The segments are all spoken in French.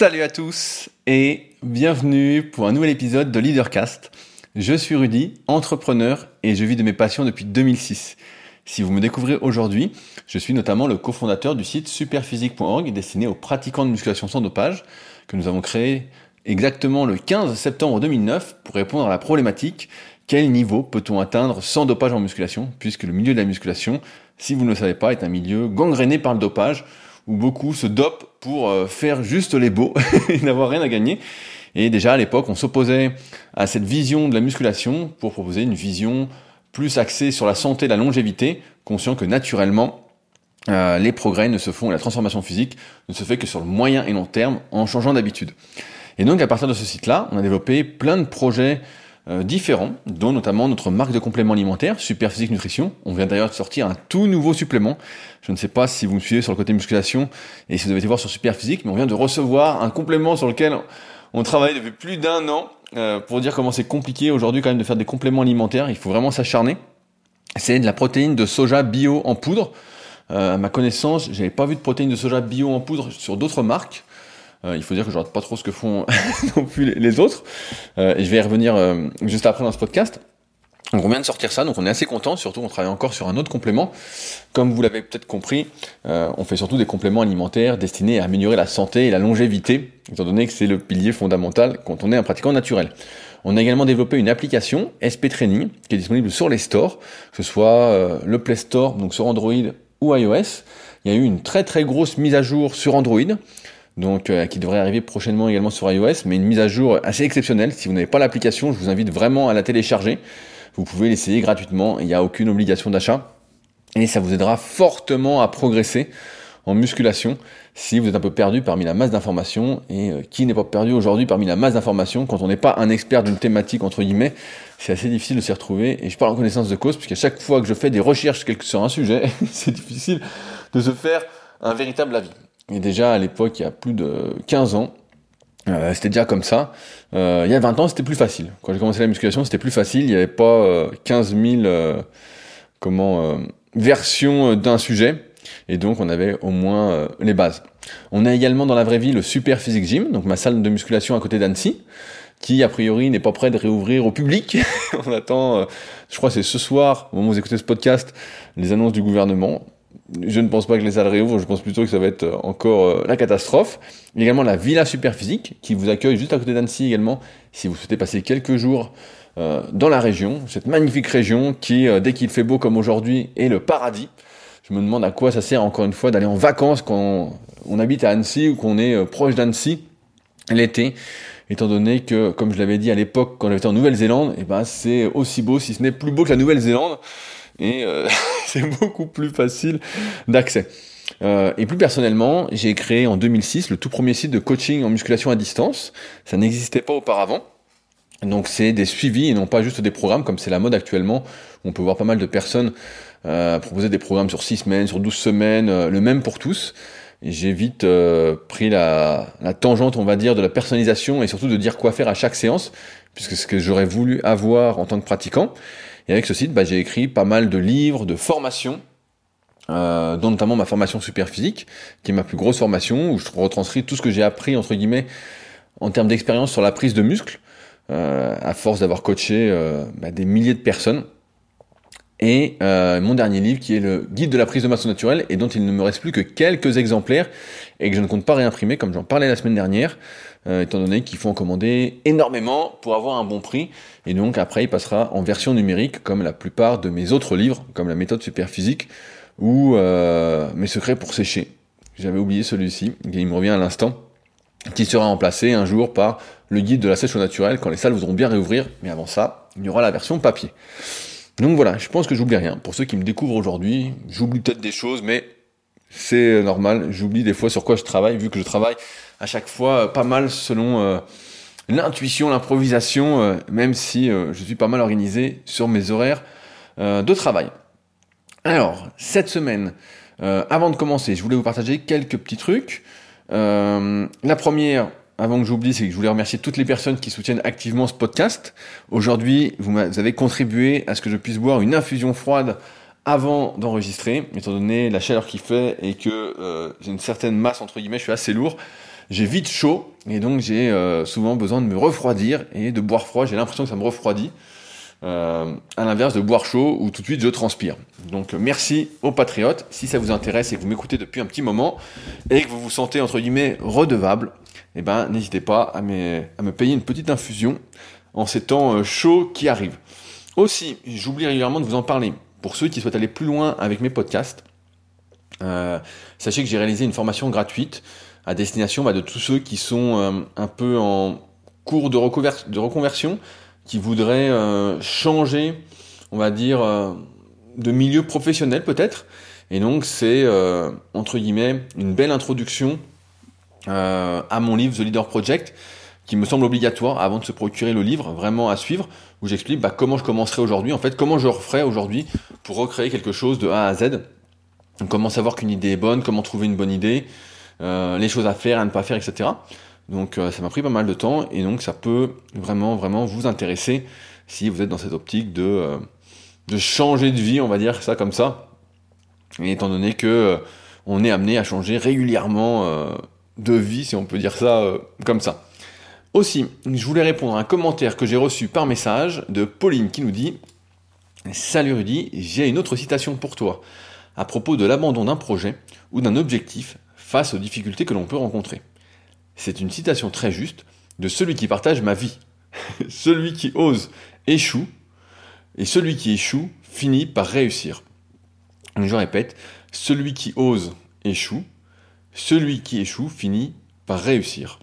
Salut à tous et bienvenue pour un nouvel épisode de Leadercast. Je suis Rudy, entrepreneur et je vis de mes passions depuis 2006. Si vous me découvrez aujourd'hui, je suis notamment le cofondateur du site superphysique.org destiné aux pratiquants de musculation sans dopage que nous avons créé exactement le 15 septembre 2009 pour répondre à la problématique quel niveau peut-on atteindre sans dopage en musculation puisque le milieu de la musculation, si vous ne le savez pas, est un milieu gangréné par le dopage où beaucoup se dopent pour euh, faire juste les beaux et n'avoir rien à gagner. Et déjà à l'époque, on s'opposait à cette vision de la musculation pour proposer une vision plus axée sur la santé et la longévité, conscient que naturellement, euh, les progrès ne se font, la transformation physique ne se fait que sur le moyen et long terme en changeant d'habitude. Et donc à partir de ce site-là, on a développé plein de projets euh, différents, dont notamment notre marque de compléments alimentaires, Super Physique Nutrition. On vient d'ailleurs de sortir un tout nouveau supplément. Je ne sais pas si vous me suivez sur le côté musculation et si vous avez été voir sur Super Physique, mais on vient de recevoir un complément sur lequel on travaille depuis plus d'un an euh, pour dire comment c'est compliqué aujourd'hui quand même de faire des compléments alimentaires. Il faut vraiment s'acharner. C'est de la protéine de soja bio en poudre. Euh, à ma connaissance, j'avais pas vu de protéines de soja bio en poudre sur d'autres marques. Euh, il faut dire que je regarde pas trop ce que font non plus les, autres. Euh, et je vais y revenir euh, juste après dans ce podcast. Donc on vient de sortir ça, donc on est assez content. Surtout, on travaille encore sur un autre complément. Comme vous l'avez peut-être compris, on fait surtout des compléments alimentaires destinés à améliorer la santé et la longévité, étant donné que c'est le pilier fondamental quand on est un pratiquant naturel. On a également développé une application SP Training qui est disponible sur les stores, que ce soit le Play Store, donc sur Android ou iOS. Il y a eu une très très grosse mise à jour sur Android donc euh, qui devrait arriver prochainement également sur iOS, mais une mise à jour assez exceptionnelle. Si vous n'avez pas l'application, je vous invite vraiment à la télécharger. Vous pouvez l'essayer gratuitement, il n'y a aucune obligation d'achat. Et ça vous aidera fortement à progresser en musculation si vous êtes un peu perdu parmi la masse d'informations. Et euh, qui n'est pas perdu aujourd'hui parmi la masse d'informations quand on n'est pas un expert d'une thématique, entre guillemets, c'est assez difficile de s'y retrouver. Et je parle en connaissance de cause, puisqu'à chaque fois que je fais des recherches sur un sujet, c'est difficile de se faire un véritable avis. Et déjà à l'époque, il y a plus de 15 ans, euh, c'était déjà comme ça. Euh, il y a 20 ans, c'était plus facile. Quand j'ai commencé la musculation, c'était plus facile. Il n'y avait pas euh, 15 000 euh, comment, euh, versions d'un sujet. Et donc, on avait au moins les bases. On a également dans la vraie vie le Super Physique Gym, donc ma salle de musculation à côté d'Annecy, qui a priori n'est pas prêt de réouvrir au public. on attend, je crois que c'est ce soir, au moment où vous écoutez ce podcast, les annonces du gouvernement je ne pense pas que les salles réouvrent, je pense plutôt que ça va être euh, encore euh, la catastrophe. Il y a également la Villa Superphysique qui vous accueille juste à côté d'Annecy également si vous souhaitez passer quelques jours euh, dans la région, cette magnifique région qui, dès qu'il fait beau comme aujourd'hui, est le paradis. Je me demande à quoi ça sert encore une fois d'aller en vacances quand on, habite à Annecy ou qu'on est proche d'Annecy l'été, étant donné que, comme je l'avais dit à l'époque quand j'étais en Nouvelle-Zélande, eh ben c'est aussi beau, si ce n'est plus beau que la Nouvelle-Zélande et euh, c'est beaucoup plus facile d'accès. Euh, et plus personnellement, j'ai créé en 2006 le tout premier site de coaching en musculation à distance. Ça n'existait pas auparavant. Donc c'est des suivis et non pas juste des programmes comme c'est la mode actuellement. On peut voir pas mal de personnes euh, proposer des programmes sur 6 semaines, sur 12 semaines, le même pour tous. J'ai vite pris la, la, tangente, on va dire, de la personnalisation et surtout de dire quoi faire à chaque séance, puisque c'est ce que j'aurais voulu avoir en tant que pratiquant. Et avec ce site, bah, j'ai écrit pas mal de livres, de formations, euh, dont notamment ma formation super physique, qui est ma plus grosse formation, où je retranscris tout ce que j'ai appris, entre guillemets, en termes d'expérience sur la prise de muscle, euh, à force d'avoir coaché euh, bah, des milliers de personnes. Et euh, mon dernier livre qui est le guide de la prise de masse naturelle et dont il ne me reste plus que quelques exemplaires et que je ne compte pas réimprimer comme j'en parlais la semaine dernière. Euh, étant donné qu'il faut en commander énormément pour avoir un bon prix. Et donc après, il passera en version numérique, comme la plupart de mes autres livres, comme la méthode super physique ou euh, mes secrets pour sécher. J'avais oublié celui-ci, il me revient à l'instant, qui sera remplacé un jour par le guide de la sèche au naturel quand les salles voudront bien réouvrir. Mais avant ça, il y aura la version papier. Donc voilà, je pense que j'oublie rien. Pour ceux qui me découvrent aujourd'hui, j'oublie peut-être des choses, mais c'est normal. J'oublie des fois sur quoi je travaille, vu que je travaille à chaque fois euh, pas mal selon euh, l'intuition, l'improvisation, euh, même si je suis pas mal organisé sur mes horaires de travail. Alors, cette semaine, avant de commencer, je voulais vous partager quelques petits trucs. la première, avant que j'oublie, c'est que je voulais remercier toutes les personnes qui soutiennent activement ce podcast. Aujourd'hui, vous, avez contribué à ce que je puisse boire une infusion froide avant d'enregistrer, étant donné la chaleur qu'il fait et que j'ai une certaine masse, entre guillemets, je suis assez lourd j'ai vite chaud et donc j'ai souvent besoin de me refroidir et de boire froid. J'ai l'impression que ça me refroidit. Euh, à l'inverse de boire chaud où tout de suite je transpire. Donc merci aux patriotes, si ça vous intéresse et que vous m'écoutez depuis un petit moment et que vous vous sentez entre guillemets redevable, eh ben n'hésitez pas à me, payer une petite infusion en ces temps euh, chauds qui arrivent. Aussi, j'oublie régulièrement de vous en parler. Pour ceux qui souhaitent aller plus loin avec mes podcasts, euh, sachez que j'ai réalisé une formation gratuite à destination bah, de tous ceux qui sont un peu en cours de, reconversion, qui voudraient euh, changer, on va dire, euh, de milieu professionnel peut-être. Et donc c'est, euh, entre guillemets, une belle introduction à mon livre The Leader Project, qui me semble obligatoire avant de se procurer le livre, vraiment à suivre, où j'explique bah, comment je commencerai aujourd'hui, en fait, comment je referai aujourd'hui pour recréer quelque chose de A à Z. comment savoir qu'une idée est bonne, comment trouver une bonne idée, les choses à faire, à ne pas faire, etc. Donc euh, ça m'a pris pas mal de temps et donc ça peut vraiment vraiment vous intéresser si vous êtes dans cette optique de, euh, de changer de vie, on va dire ça comme ça. Et étant donné que euh, on est amené à changer régulièrement de vie, si on peut dire ça comme ça. Aussi, je voulais répondre à un commentaire que j'ai reçu par message de Pauline qui nous dit Salut Rudy, j'ai une autre citation pour toi à propos de l'abandon d'un projet ou d'un objectif face aux difficultés que l'on peut rencontrer. C'est une citation très juste de celui qui partage ma vie. celui qui ose échoue, et celui qui échoue finit par réussir. je répète, celui qui ose échoue, celui qui échoue finit par réussir.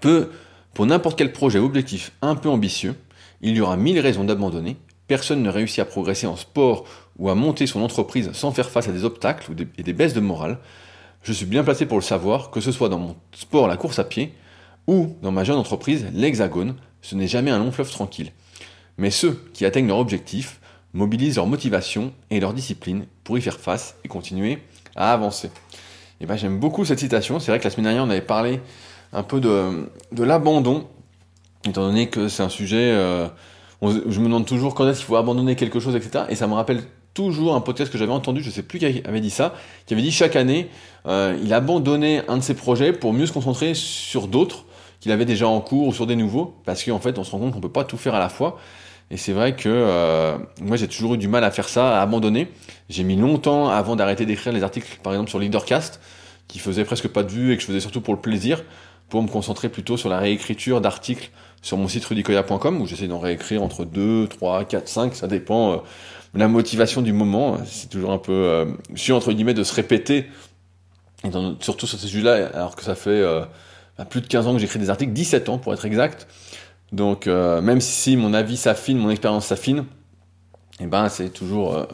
Peu, pour n'importe quel projet ou objectif un peu ambitieux, il y aura mille raisons d'abandonner. Personne ne réussit à progresser en sport ou à monter son entreprise sans faire face à des obstacles et des baisses de morale. Je suis bien placé pour le savoir, que ce soit dans mon sport, la course à pied, ou dans ma jeune entreprise, l'Hexagone, ce n'est jamais un long fleuve tranquille. Mais ceux qui atteignent leur objectif mobilisent leur motivation et leur discipline pour y faire face et continuer à avancer. Et ben j'aime beaucoup cette citation. C'est vrai que la semaine dernière on avait parlé un peu de, de l'abandon, étant donné que c'est un sujet. Euh, je me demande toujours quand est-ce qu'il faut abandonner quelque chose, etc. Et ça me rappelle toujours un podcast que j'avais entendu, je sais plus qui avait dit ça, qui avait dit chaque année, euh, il abandonnait un de ses projets pour mieux se concentrer sur d'autres qu'il avait déjà en cours ou sur des nouveaux, parce qu'en fait, on se rend compte qu'on peut pas tout faire à la fois. Et c'est vrai que euh, moi, j'ai toujours eu du mal à faire ça, à abandonner. J'ai mis longtemps avant d'arrêter d'écrire les articles, par exemple sur Leadercast, qui faisaient presque pas de vues et que je faisais surtout pour le plaisir, pour me concentrer plutôt sur la réécriture d'articles sur mon site rudicoya.com, où j'essaie d'en réécrire entre 2, 3, 4, 5, ça dépend. Euh, la motivation du moment, c'est toujours un peu, euh, suis entre guillemets de se répéter, et surtout sur ces sujets-là, alors que ça fait euh, bah, plus de 15 ans que j'écris des articles, 17 ans pour être exact. Donc euh, même si mon avis s'affine, mon expérience s'affine, et eh ben c'est toujours, euh,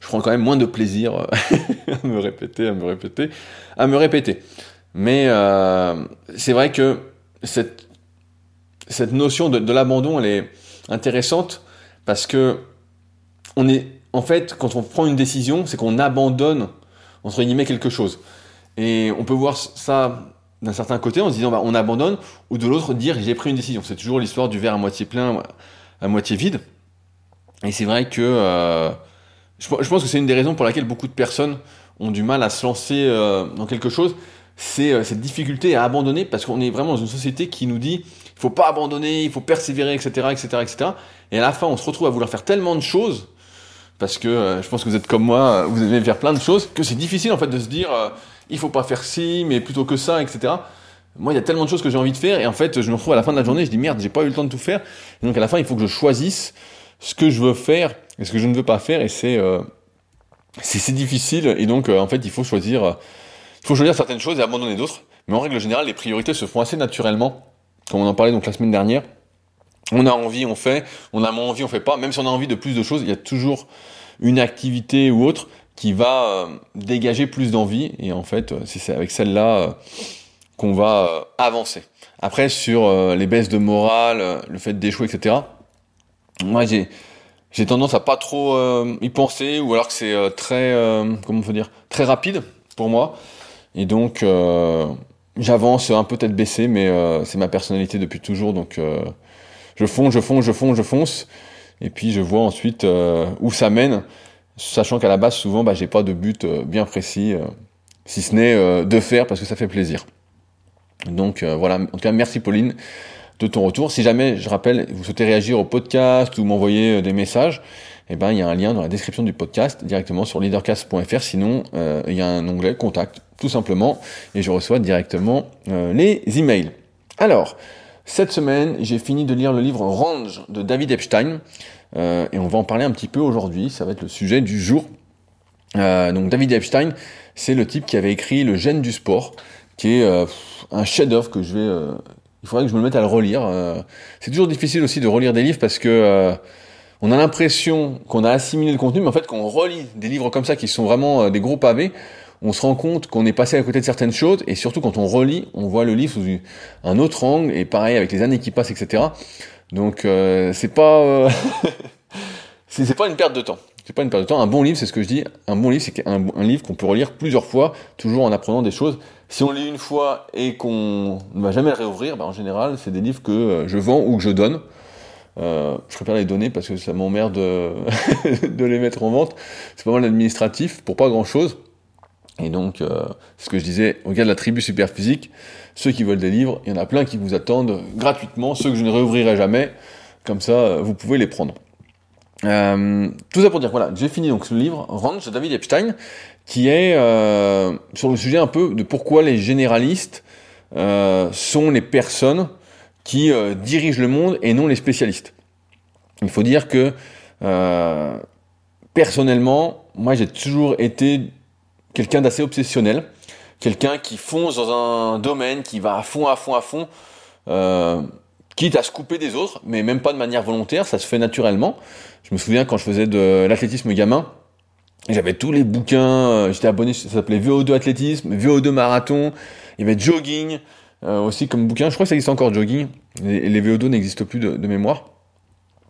je prends quand même moins de plaisir à me répéter, à me répéter, à me répéter. Mais c'est vrai que cette cette notion de, de l'abandon, elle est intéressante parce que on est, en fait, quand on prend une décision, c'est qu'on abandonne, entre guillemets, quelque chose. Et on peut voir ça d'un certain côté en se disant, bah, on abandonne, ou de l'autre, dire, j'ai pris une décision. C'est toujours l'histoire du verre à moitié plein, à moitié vide. Et c'est vrai que euh, je, pense que c'est une des raisons pour laquelle beaucoup de personnes ont du mal à se lancer euh, dans quelque chose. C'est euh, cette difficulté à abandonner parce qu'on est vraiment dans une société qui nous dit il faut pas abandonner, il faut persévérer, etc., etc., etc. Et à la fin, on se retrouve à vouloir faire tellement de choses parce que euh, je pense que vous êtes comme moi, vous aimez faire plein de choses, que c'est difficile en fait de se dire il faut pas faire ci, mais plutôt que ça, etc. Moi, il y a tellement de choses que j'ai envie de faire, et en fait, je me retrouve à la fin de la journée, je dis merde, j'ai pas eu le temps de tout faire. Et donc à la fin, il faut que je choisisse ce que je veux faire et ce que je ne veux pas faire, et c'est c'est difficile. Et donc en fait, il faut choisir, il faut choisir certaines choses et abandonner d'autres. Mais en règle générale, les priorités se font assez naturellement, comme on en parlait donc la semaine dernière on a envie, on fait, on a moins envie, on fait pas. Même si on a envie de plus de choses, il y a toujours une activité ou autre qui va euh, dégager plus d'envie. Et en fait, euh, c'est avec celle-là euh, qu'on va avancer. Après, sur les baisses de morale, le fait d'échouer, etc. Moi, j'ai tendance à pas trop y penser, ou alors que c'est très, comment on peut dire, très rapide pour moi. Et donc, j'avance un peu tête baissée, mais c'est ma personnalité depuis toujours, donc je fonce, je fonce, je fonce, je fonce, et puis je vois ensuite où ça mène, sachant qu'à la base souvent bah, j'ai pas de but euh, bien précis, euh, si ce n'est de faire parce que ça fait plaisir. Donc voilà, en tout cas merci Pauline de ton retour. Si jamais, je rappelle, vous souhaitez réagir au podcast ou m'envoyer des messages, eh ben, il y a un lien dans la description du podcast directement sur leadercast.fr. Sinon, euh, il y a un onglet contact, tout simplement, et je reçois directement euh, les emails. Alors, cette semaine, j'ai fini de lire le livre Range de David Epstein, euh, et on va en parler un petit peu aujourd'hui. Ça va être le sujet du jour. donc, David Epstein, c'est le type qui avait écrit Le gène du sport, qui est un chef-d'œuvre que je vais. il faudrait que je me mette à le relire. c'est toujours difficile aussi de relire des livres parce que on a l'impression qu'on a assimilé le contenu, mais en fait, quand on relit des livres comme ça qui sont vraiment euh, des gros pavés, on se rend compte qu'on est passé à côté de certaines choses, et surtout quand on relit, on voit le livre sous un autre angle, et pareil avec les années qui passent, etc. Donc euh, c'est pas euh, c'est pas une perte de temps. C'est pas une perte de temps. Un bon livre, c'est ce que je dis. Un bon livre, c'est un, un, livre qu'on peut relire plusieurs fois, toujours en apprenant des choses. Si on lit une fois et qu'on ne va jamais le réouvrir, ben, en général, c'est des livres que je vends ou que je donne. Euh, je préfère les donner parce que ça m'emmerde de, de les mettre en vente. C'est pas mal administratif pour pas grand chose. Et donc, euh, ce que je disais, regarde la tribu super physique, ceux qui veulent des livres, il y en a plein qui vous attendent gratuitement, ceux que je ne réouvrirai jamais, comme ça, euh, vous pouvez les prendre. Euh, tout ça pour dire, voilà, j'ai fini donc ce livre, Ranch de David Epstein, qui est euh, sur le sujet un peu de pourquoi les généralistes sont les personnes qui euh, dirigent le monde et non les spécialistes. Il faut dire que euh, personnellement, moi j'ai toujours été quelqu'un d'assez obsessionnel, quelqu'un qui fonce dans un domaine, qui va à fond, à fond, à fond, euh, quitte à se couper des autres, mais même pas de manière volontaire, ça se fait naturellement. Je me souviens quand je faisais de l'athlétisme gamin, j'avais tous les bouquins, j'étais abonné, ça s'appelait VO2 athlétisme, VO2 marathon, il y avait jogging, euh, aussi comme bouquin. Je crois que ça existe encore, Jogging. Les, les VO2 n'existent plus de, mémoire.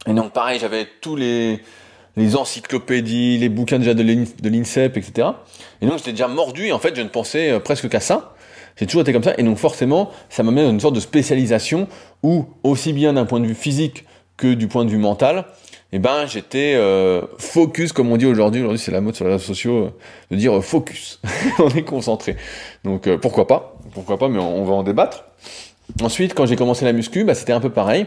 Et donc pareil, j'avais tous les, les encyclopédies, les bouquins déjà de l'INSEP, etc. Et donc j'étais déjà mordu en fait je ne pensais euh, presque qu'à ça. J'ai toujours été comme ça et donc forcément ça m'amène à une sorte de spécialisation où aussi bien d'un point de vue physique que du point de vue mental, eh ben j'étais euh, focus comme on dit aujourd'hui. Aujourd'hui c'est la mode sur les réseaux sociaux de dire focus. on est concentré. Donc pourquoi pas? Pourquoi pas, mais on, va en débattre. Ensuite, quand j'ai commencé la muscu, bah, c'était un peu pareil.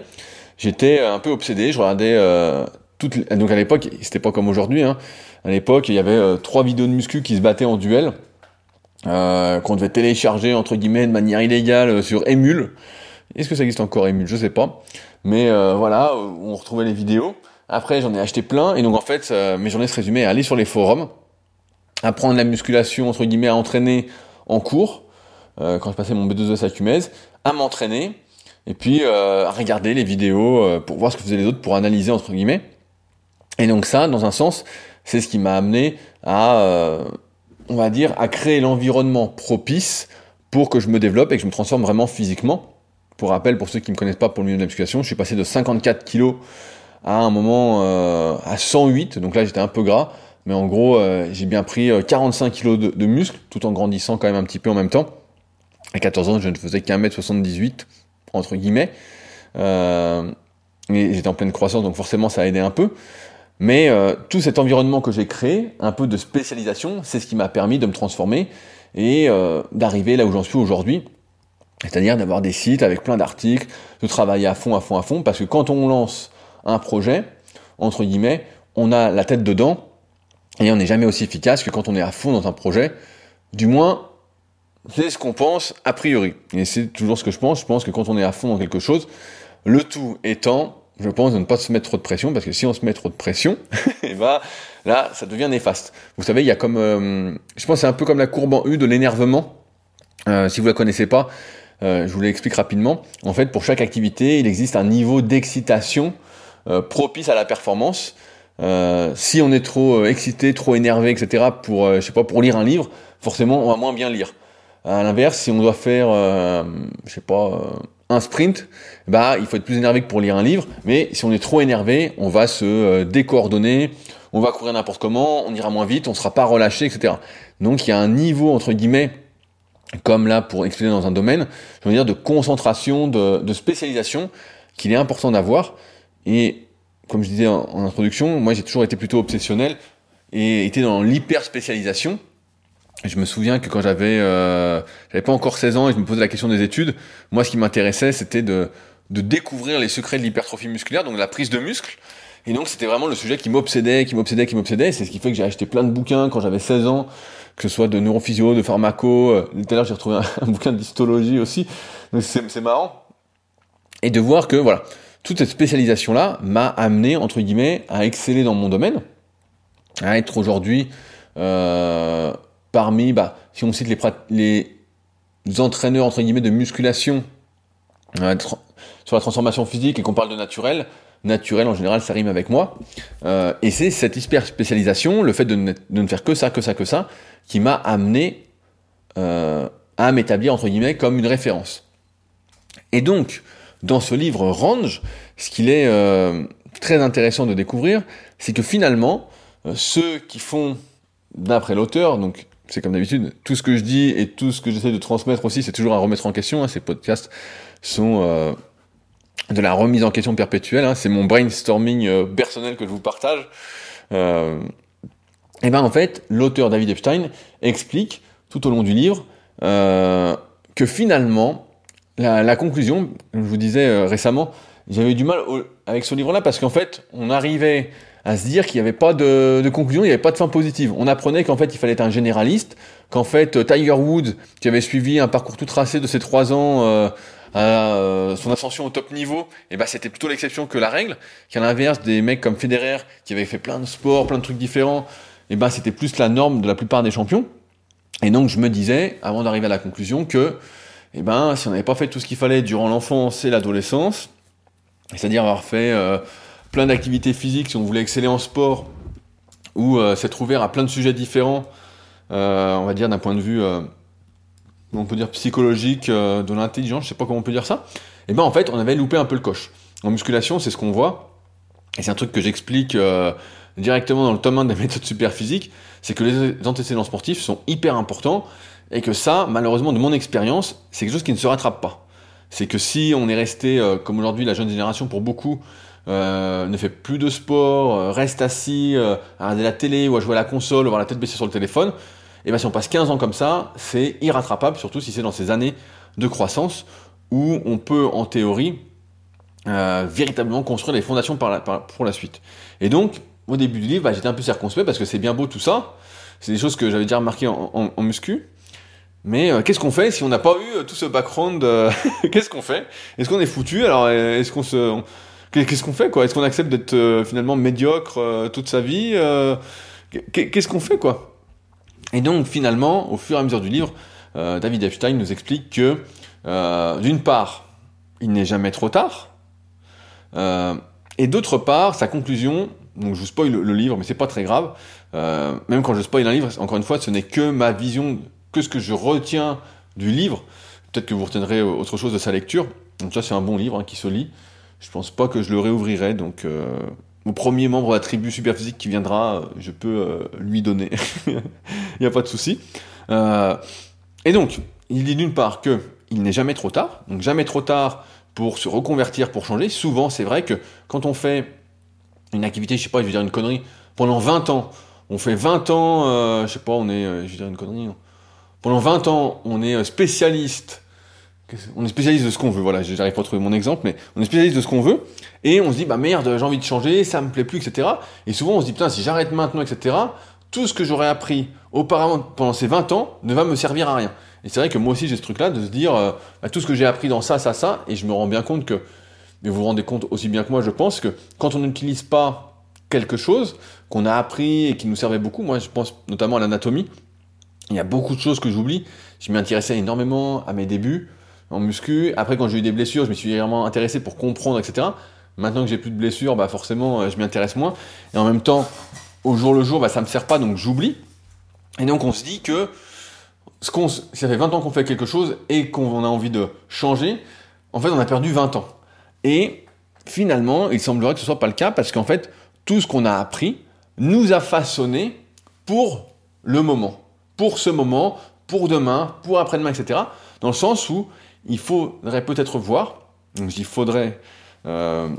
J'étais un peu obsédé, je regardais euh, Donc à l'époque, c'était pas comme aujourd'hui, hein. À l'époque, il y avait euh, trois vidéos de muscu qui se battaient en duel, euh, qu'on devait télécharger, entre guillemets, de manière illégale euh, sur Emule. Est-ce que ça existe encore Emule Je sais pas. Mais euh, voilà, on retrouvait les vidéos. Après, j'en ai acheté plein, et donc en fait, mes journées se résumaient à aller sur les forums, apprendre la musculation, entre guillemets, à entraîner en cours, euh, quand je passais mon B2S à Cumez, à m'entraîner et puis euh, à regarder les vidéos euh, pour voir ce que faisaient les autres, pour analyser entre guillemets. Et donc ça, dans un sens, c'est ce qui m'a amené à, on va dire, à créer l'environnement propice pour que je me développe et que je me transforme vraiment physiquement. Pour rappel, pour ceux qui ne me connaissent pas pour le milieu de l'application, je suis passé de 54 kg à un moment à 108, donc là j'étais un peu gras, mais en gros j'ai bien pris 45 kg de, de muscles tout en grandissant quand même un petit peu en même temps. À 14 ans, je ne faisais qu'un mètre 78, entre guillemets. Euh, et j'étais en pleine croissance, donc forcément ça a aidé un peu. Mais euh, tout cet environnement que j'ai créé, un peu de spécialisation, c'est ce qui m'a permis de me transformer et euh, d'arriver là où j'en suis aujourd'hui. C'est-à-dire d'avoir des sites avec plein d'articles, de travailler à fond, à fond, à fond, parce que quand on lance un projet, entre guillemets, on a la tête dedans, et on n'est jamais aussi efficace que quand on est à fond dans un projet, du moins c'est ce qu'on pense a priori. Et c'est toujours ce que je pense. Je pense que quand on est à fond dans quelque chose, le tout étant, je pense, de ne pas se mettre trop de pression, parce que si on se met trop de pression, eh ben, là, ça devient néfaste. Vous savez, il y a comme, euh, je pense, c'est un peu comme la courbe en U de l'énervement. Euh, si vous la connaissez pas, euh, je vous l'explique rapidement. En fait, pour chaque activité, il existe un niveau d'excitation propice à la performance. si on est trop excité, trop énervé, etc., pour, je sais pas, pour lire un livre, forcément, on va moins bien lire. À l'inverse, si on doit faire, je sais pas, un sprint, bah il faut être plus énervé que pour lire un livre. Mais si on est trop énervé, on va se euh, décoordonner, on va courir n'importe comment, on ira moins vite, on sera pas relâché, etc. Donc il y a un niveau entre guillemets, comme là pour expliquer dans un domaine, je veux dire de concentration, de, de spécialisation qu'il est important d'avoir. Et comme je disais en, en introduction, moi j'ai toujours été plutôt obsessionnel et été dans l'hyper spécialisation. Je me souviens que quand j'avais euh, j'avais pas encore 16 ans et je me posais la question des études, moi ce qui m'intéressait c'était de, de découvrir les secrets de l'hypertrophie musculaire, donc la prise de muscle. Et donc c'était vraiment le sujet qui m'obsédait, qui m'obsédait, qui m'obsédait. C'est ce qui fait que j'ai acheté plein de bouquins quand j'avais 16 ans, que ce soit de neurophysio, de pharmaco. Euh, tout à l'heure j'ai retrouvé un, bouquin d'histologie aussi. C'est marrant. Et de voir que voilà, toute cette spécialisation là m'a amené entre guillemets à exceller dans mon domaine, à être aujourd'hui euh, parmi, bah, si on cite les, les entraîneurs entre guillemets de musculation euh, sur la transformation physique et qu'on parle de naturel, naturel en général ça rime avec moi. Euh, et c'est cette hyper spécialisation, le fait de ne, faire que ça, que ça, que ça, qui m'a amené euh, à m'établir entre guillemets comme une référence. Et donc, dans ce livre Range, ce qu'il est très intéressant de découvrir, c'est que finalement, ceux qui font, d'après l'auteur, donc c'est comme d'habitude, tout ce que je dis et tout ce que j'essaie de transmettre aussi, c'est toujours à remettre en question. Hein. Ces podcasts sont euh, de la remise en question perpétuelle. Hein. C'est mon brainstorming euh, personnel que je vous partage. Euh, et ben en fait, l'auteur David Epstein explique tout au long du livre que finalement, la, conclusion, je vous disais récemment, j'avais du mal avec ce livre-là parce qu'en fait, on arrivait à se dire qu'il n'y avait pas de, de, conclusion, il n'y avait pas de fin positive. On apprenait qu'en fait il fallait être un généraliste, qu'en fait Tiger Woods, qui avait suivi un parcours tout tracé de ses trois ans euh, à euh, son ascension au top niveau, et eh ben c'était plutôt l'exception que la règle. Qu'à l'inverse des mecs comme Federer, qui avaient fait plein de sports, plein de trucs différents, et eh ben c'était plus la norme de la plupart des champions. Et donc je me disais, avant d'arriver à la conclusion, que eh ben si on n'avait pas fait tout ce qu'il fallait durant l'enfance et l'adolescence, c'est-à-dire avoir fait euh, plein d'activités physiques, si on voulait exceller en sport, ou euh, s'être ouvert à plein de sujets différents, euh, on va dire d'un point de vue, euh, psychologique, de l'intelligence, je sais pas comment on peut dire ça, et eh ben en fait on avait loupé un peu le coche. En musculation, c'est ce qu'on voit, et c'est un truc que j'explique directement dans le tome 1 des méthodes super physiques, c'est que les antécédents sportifs sont hyper importants, et que ça, malheureusement, de mon expérience, c'est quelque chose qui ne se rattrape pas. C'est que si on est resté, comme aujourd'hui la jeune génération pour beaucoup, euh, ne fait plus de sport, euh, reste assis euh, à regarder la télé ou à jouer à la console, ou avoir la tête baissée sur le téléphone, et bien si on passe 15 ans comme ça, c'est irrattrapable, surtout si c'est dans ces années de croissance où on peut en théorie véritablement construire des fondations pour la suite. Et donc, au début du livre, bah, j'étais un peu circonspect parce que c'est bien beau tout ça, c'est des choses que j'avais déjà remarquées en, muscu, mais qu'est-ce qu'on fait si on n'a pas eu tout ce background Qu'est-ce qu'on fait? Est-ce qu'on est foutu? Alors, est-ce qu'on se Qu'est-ce qu'on fait quoi? Est-ce qu'on accepte d'être euh, finalement médiocre euh, toute sa vie euh, Qu'est-ce qu'on fait quoi? Et donc finalement, au fur et à mesure du livre, David Epstein nous explique que d'une part, il n'est jamais trop tard, et d'autre part, sa conclusion, donc je vous spoil le, livre, mais c'est pas très grave. même quand je spoil un livre, encore une fois, ce n'est que ma vision, que ce que je retiens du livre. Peut-être que vous retiendrez autre chose de sa lecture. Donc ça, c'est un bon livre hein, qui se lit. Je pense pas que je le réouvrirai, donc euh, au premier membre de la tribu Superphysique qui viendra, euh, je peux euh, lui donner. Il n'y a pas de souci. et donc, il dit d'une part que il n'est jamais trop tard, donc jamais trop tard pour se reconvertir, pour changer. Souvent, c'est vrai que quand on fait une activité, je sais pas, je vais dire une connerie, pendant 20 ans, on fait 20 ans, je sais pas, on est, je vais dire une connerie, pendant 20 ans, on est spécialiste on est spécialiste de ce qu'on veut, voilà, j'arrive pas à trouver mon exemple, mais on est spécialiste de ce qu'on veut, et on se dit, bah merde, j'ai envie de changer, ça me plaît plus, etc. Et souvent on se dit, putain, si j'arrête maintenant, etc., tout ce que j'aurais appris auparavant pendant ces 20 ans ne va me servir à rien. Et c'est vrai que moi aussi j'ai ce truc-là de se dire, euh, bah, tout ce que j'ai appris dans ça, ça, ça, et je me rends bien compte que, mais vous vous rendez compte aussi bien que moi, je pense que quand on n'utilise pas quelque chose qu'on a appris et qui nous servait beaucoup, moi je pense notamment à l'anatomie, il y a beaucoup de choses que j'oublie. Je m'y intéressais énormément à mes débuts en muscu. Après, quand j'ai eu des blessures, je me suis vraiment intéressé pour comprendre, etc. Maintenant que j'ai plus de blessures, bah forcément, euh, je m'y intéresse moins. Et en même temps, au jour le jour, bah, ça me sert pas, donc j'oublie. Et donc, on se dit que ce qu'on, ça fait 20 ans qu'on fait quelque chose et qu'on a envie de changer, en fait, on a perdu 20 ans. Et finalement, il semblerait que ce soit pas le cas parce qu'en fait, tout ce qu'on a appris nous a façonné pour le moment, pour ce moment, pour demain, pour après-demain, etc. Dans le sens où il faudrait peut-être voir, donc il faudrait, euh,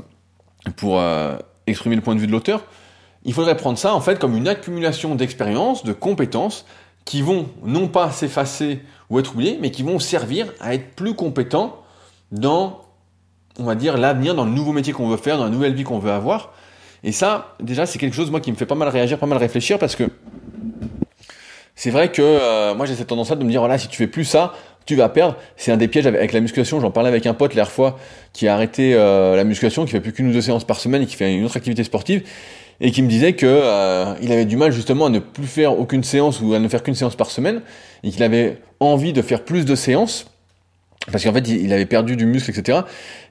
pour euh, exprimer le point de vue de l'auteur, il faudrait prendre ça en fait comme une accumulation d'expériences, de compétences qui vont non pas s'effacer ou être oubliés, mais qui vont servir à être plus compétents dans, on va dire, l'avenir, dans le nouveau métier qu'on veut faire, dans la nouvelle vie qu'on veut avoir. Et ça, déjà, c'est quelque chose, moi, qui me fait pas mal réagir, pas mal réfléchir, parce que c'est vrai que euh, moi, j'ai cette tendance-là de me dire, voilà, si tu fais plus ça, tu vas perdre. C'est un des pièges avec, la musculation. J'en parlais avec un pote l'autre fois qui a arrêté euh, la musculation, qui fait plus qu'une ou deux séances par semaine et qui fait une autre activité sportive et qui me disait que euh, il avait du mal justement à ne plus faire aucune séance ou à ne faire qu'une séance par semaine et qu'il avait envie de faire plus de séances parce qu'en fait il avait perdu du muscle etc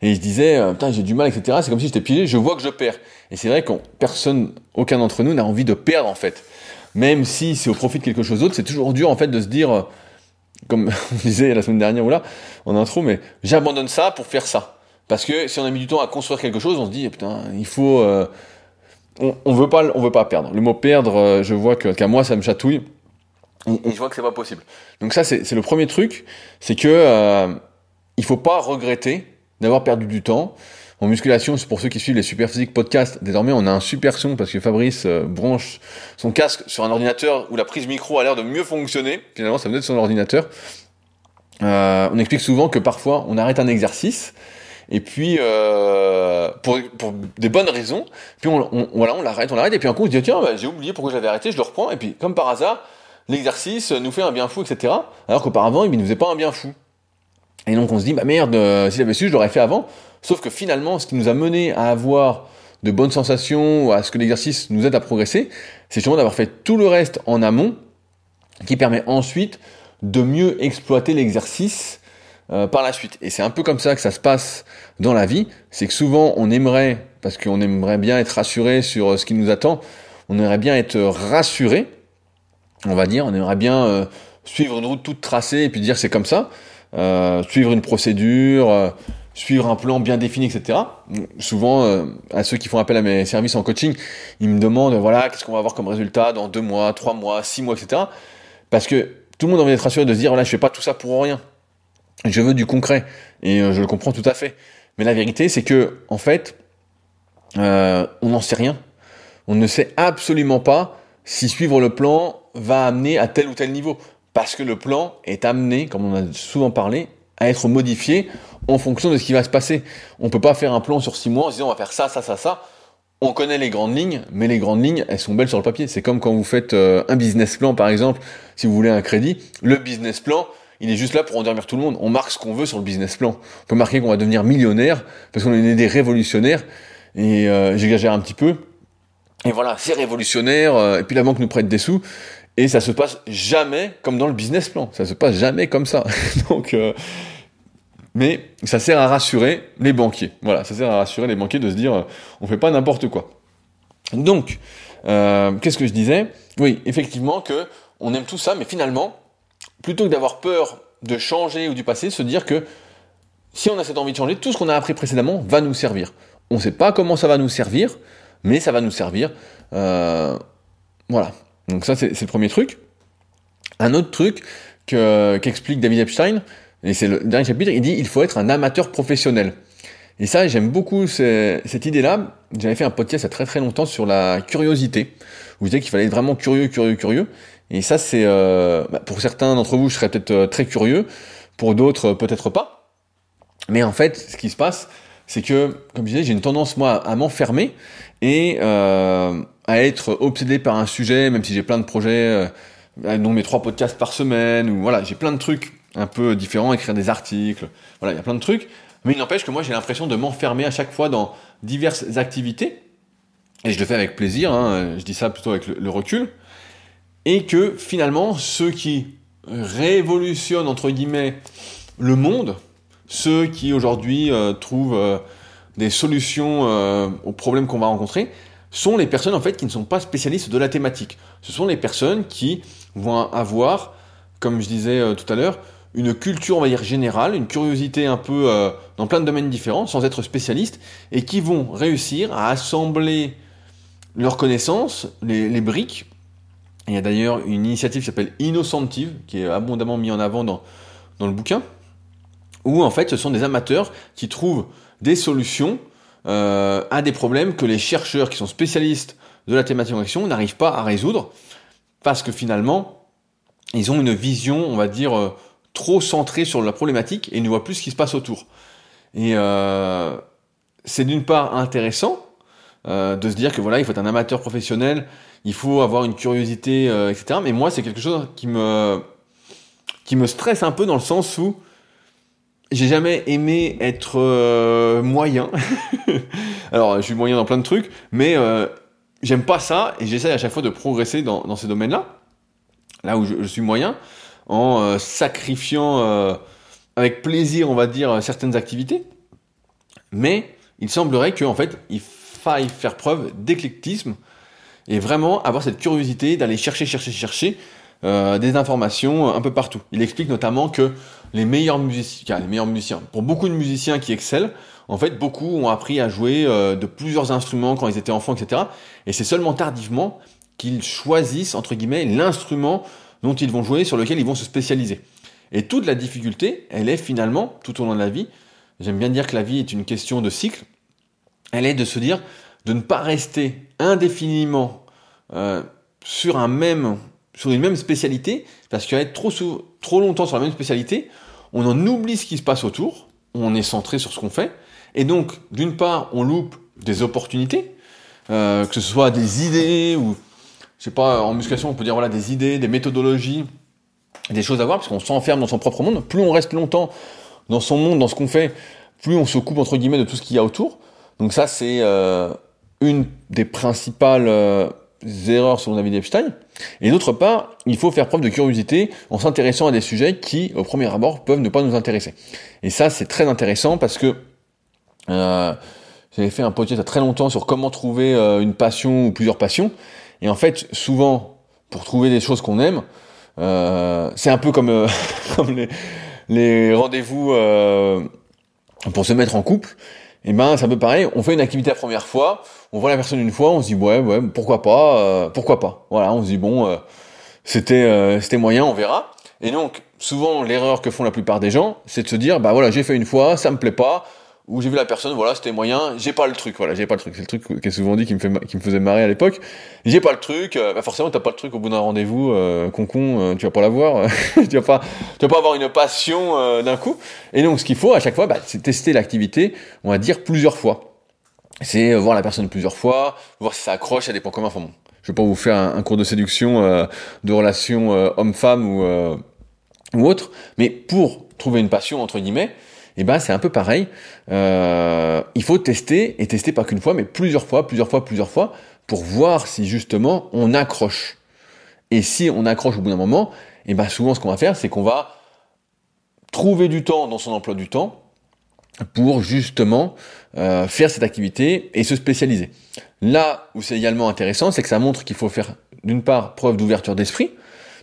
et il se disait euh, putain j'ai du mal etc c'est comme si j'étais piégé je vois que je perds et c'est vrai que personne aucun d'entre nous n'a envie de perdre en fait même si c'est au profit de quelque chose d'autre c'est toujours dur en fait de se dire comme on disait la semaine dernière ou là en intro mais j'abandonne ça pour faire ça parce que si on a mis du temps à construire quelque chose on se dit putain il faut on, on veut pas, on veut pas perdre. Le mot perdre, euh, je vois que qu'à moi ça me chatouille et, je vois que c'est pas possible. Donc ça c'est le premier truc, c'est que euh, il faut pas regretter d'avoir perdu du temps. En musculation, c'est pour ceux qui suivent les Super Physique Podcast, désormais on a un super son parce que Fabrice euh, branche son casque sur un ordinateur où la prise micro a l'air de mieux fonctionner. Finalement, ça venait de son ordinateur. Euh, on explique souvent que parfois on arrête un exercice et puis euh, pour, des bonnes raisons, puis on, voilà, on l'arrête, on l'arrête, et puis un coup on se dit tiens, bah, j'ai oublié pourquoi j'avais arrêté, je le reprends, et puis comme par hasard, l'exercice nous fait un bien fou, etc. Alors qu'auparavant, il ne nous faisait pas un bien fou. Et donc on se dit bah merde, si j'avais su, je l'aurais fait avant. Sauf que finalement, ce qui nous a mené à avoir de bonnes sensations, ou à ce que l'exercice nous aide à progresser, c'est justement d'avoir fait tout le reste en amont, qui permet ensuite de mieux exploiter l'exercice euh, par la suite. Et c'est un peu comme ça que ça se passe dans la vie. C'est que souvent on aimerait, parce qu'on aimerait bien être rassuré sur euh, ce qui nous attend, on aimerait bien être rassuré, on va dire, on aimerait bien euh, suivre une route toute tracée et puis dire c'est comme ça, suivre une procédure, suivre un plan bien défini, etc. Souvent, à ceux qui font appel à mes services en coaching, ils me demandent, voilà, qu'est-ce qu'on va avoir comme résultat dans deux mois, trois mois, six mois, etc. Parce que tout le monde a envie d'être rassuré de se dire, voilà, je fais pas tout ça pour rien je veux du concret et euh, je le comprends tout à fait. Mais la vérité, c'est que en fait, euh, on n'en sait rien. On ne sait absolument pas si suivre le plan va amener à tel ou tel niveau, parce que le plan est amené, comme on a souvent parlé, à être modifié en fonction de ce qui va se passer. On peut pas faire un plan sur six mois en disant on va faire ça, ça, ça, ça. On connaît les grandes lignes, mais les grandes lignes, elles sont belles sur le papier. C'est comme quand vous faites euh, un business plan, par exemple, si vous voulez un crédit. Le business plan, il est juste là pour endormir tout le monde. On marque ce qu'on veut sur le business plan. On peut marquer qu'on va devenir millionnaire parce qu'on est des révolutionnaires. Et euh, j'exagère un petit peu. Et voilà, c'est révolutionnaire. Euh, et puis la banque nous prête des sous. Et ça se passe jamais comme dans le business plan. Ça se passe jamais comme ça. Donc, mais ça sert à rassurer les banquiers. Voilà, ça sert à rassurer les banquiers de se dire, on fait pas n'importe quoi. Donc, qu'est-ce que je disais? Oui, effectivement que on aime tout ça, mais finalement, plutôt que d'avoir peur de changer ou du passé, se dire que si on a cette envie de changer, tout ce qu'on a appris précédemment va nous servir. On ne sait pas comment ça va nous servir, mais ça va nous servir. Euh, voilà. Donc ça, c'est le premier truc. Un autre truc qu'explique David Epstein, et c'est le dernier chapitre, il dit il faut être un amateur professionnel. Et ça, j'aime beaucoup cette idée-là. J'avais fait un podcast il y a très très longtemps sur la curiosité, où je disais qu'il fallait être vraiment curieux, curieux, curieux. Et ça, c'est euh, bah, pour certains d'entre vous, je serais peut-être euh, très curieux, pour d'autres, euh, peut-être pas. Mais en fait, ce qui se passe, c'est que, comme je disais, j'ai une tendance moi à m'enfermer et à être obsédé par un sujet, même si j'ai plein de projets, dont mes trois podcasts par semaine, ou voilà, j'ai plein de trucs un peu différents, écrire des articles, voilà, il y a plein de trucs. Mais il n'empêche que moi, j'ai l'impression de m'enfermer à chaque fois dans diverses activités. Et je le fais avec plaisir, hein, je dis ça plutôt avec le recul et que finalement ceux qui révolutionnent entre guillemets le monde, ceux qui aujourd'hui euh, trouvent euh, des solutions euh, aux problèmes qu'on va rencontrer, sont les personnes en fait qui ne sont pas spécialistes de la thématique. Ce sont les personnes qui vont avoir, comme je disais tout à l'heure, une culture, on va dire, générale, une curiosité un peu dans plein de domaines différents, sans être spécialistes, et qui vont réussir à assembler leurs connaissances, les, les briques, il y a d'ailleurs une initiative qui s'appelle Innocentive, qui est abondamment mise en avant dans, dans le bouquin, où en fait ce sont des amateurs qui trouvent des solutions euh, à des problèmes que les chercheurs qui sont spécialistes de la thématique en action n'arrivent pas à résoudre, parce que finalement, ils ont une vision, on va dire, euh, trop centrée sur la problématique et ne voient plus ce qui se passe autour. Et euh, c'est d'une part intéressant euh, de se dire que voilà, il faut être un amateur professionnel, il faut avoir une curiosité, etc. Mais moi, c'est quelque chose qui me qui me stresse un peu dans le sens où j'ai jamais aimé être moyen. Alors, je suis moyen dans plein de trucs, mais j'aime pas ça et j'essaie à chaque fois de progresser dans ces domaines-là là où je, suis moyen, en euh, sacrifiant euh, avec plaisir, on va dire, certaines activités. Mais il semblerait qu'en fait, il faille faire preuve d'éclectisme et vraiment avoir cette curiosité d'aller chercher, chercher, chercher euh, des informations un peu partout. Il explique notamment que les meilleurs musiciens, les meilleurs musiciens, pour beaucoup de musiciens qui excellent, en fait, beaucoup ont appris à jouer de plusieurs instruments quand ils étaient enfants, etc. Et c'est seulement tardivement qu'ils choisissent, entre guillemets, l'instrument dont ils vont jouer, sur lequel ils vont se spécialiser. Et toute la difficulté, elle est finalement, tout au long de la vie, j'aime bien dire que la vie est une question de cycle, elle est de se dire, de ne pas rester indéfiniment euh, sur un même, sur une même spécialité, parce qu'être trop, trop longtemps sur la même spécialité, on en oublie ce qui se passe autour, on est centré sur ce qu'on fait, et donc, d'une part, on loupe des opportunités, euh, que ce soit des idées ou je sais pas, en musculation, on peut dire voilà des idées, des méthodologies, des choses à voir, parce qu'on s'enferme dans son propre monde. Plus on reste longtemps dans son monde, dans ce qu'on fait, plus on se coupe entre guillemets de tout ce qu'il y a autour. Donc ça, c'est euh, une des principales euh, erreurs selon David Epstein. Et d'autre part, il faut faire preuve de curiosité en s'intéressant à des sujets qui, au premier abord, peuvent ne pas nous intéresser. Et ça, c'est très intéressant parce que euh, j'avais fait un podcast il y a très longtemps sur comment trouver une passion ou plusieurs passions. Et en fait, souvent, pour trouver des choses qu'on aime, euh, c'est un peu comme, euh, les, rendez-vous euh, pour se mettre en couple. Et eh ben, c'est un peu pareil. On fait une activité la première fois, on voit la personne une fois, on se dit ouais, ouais, pourquoi pas, pourquoi pas. Voilà, on se dit bon, c'était, c'était moyen, on verra. Et donc, souvent, l'erreur que font la plupart des gens, c'est de se dire bah voilà, j'ai fait une fois, ça me plaît pas où j'ai vu la personne, voilà, c'était moyen, j'ai pas le truc, voilà, j'ai pas le truc. C'est le truc qui est souvent dit qui me, faisait marrer à l'époque. J'ai pas le truc, euh, bah forcément t'as pas le truc au bout d'un rendez-vous, euh, con con, euh, tu vas pas l'avoir, tu vas pas, vas pas avoir une passion euh, d'un coup. Et donc ce qu'il faut à chaque fois, bah, c'est tester l'activité, on va dire plusieurs fois. C'est voir la personne plusieurs fois, voir si ça accroche, ça dépend comment. Enfin bon, je vais pas vous faire un, cours de séduction, de relation homme-femme ou autre, mais pour trouver une passion entre guillemets et eh ben c'est un peu pareil. Euh, il faut tester et tester pas qu'une fois, mais plusieurs fois, plusieurs fois, plusieurs fois, pour voir si justement on accroche. Et si on accroche au bout d'un moment, et eh ben souvent ce qu'on va faire, c'est qu'on va trouver du temps dans son emploi du temps pour justement euh, faire cette activité et se spécialiser. Là où c'est également intéressant, c'est que ça montre qu'il faut faire d'une part preuve d'ouverture d'esprit.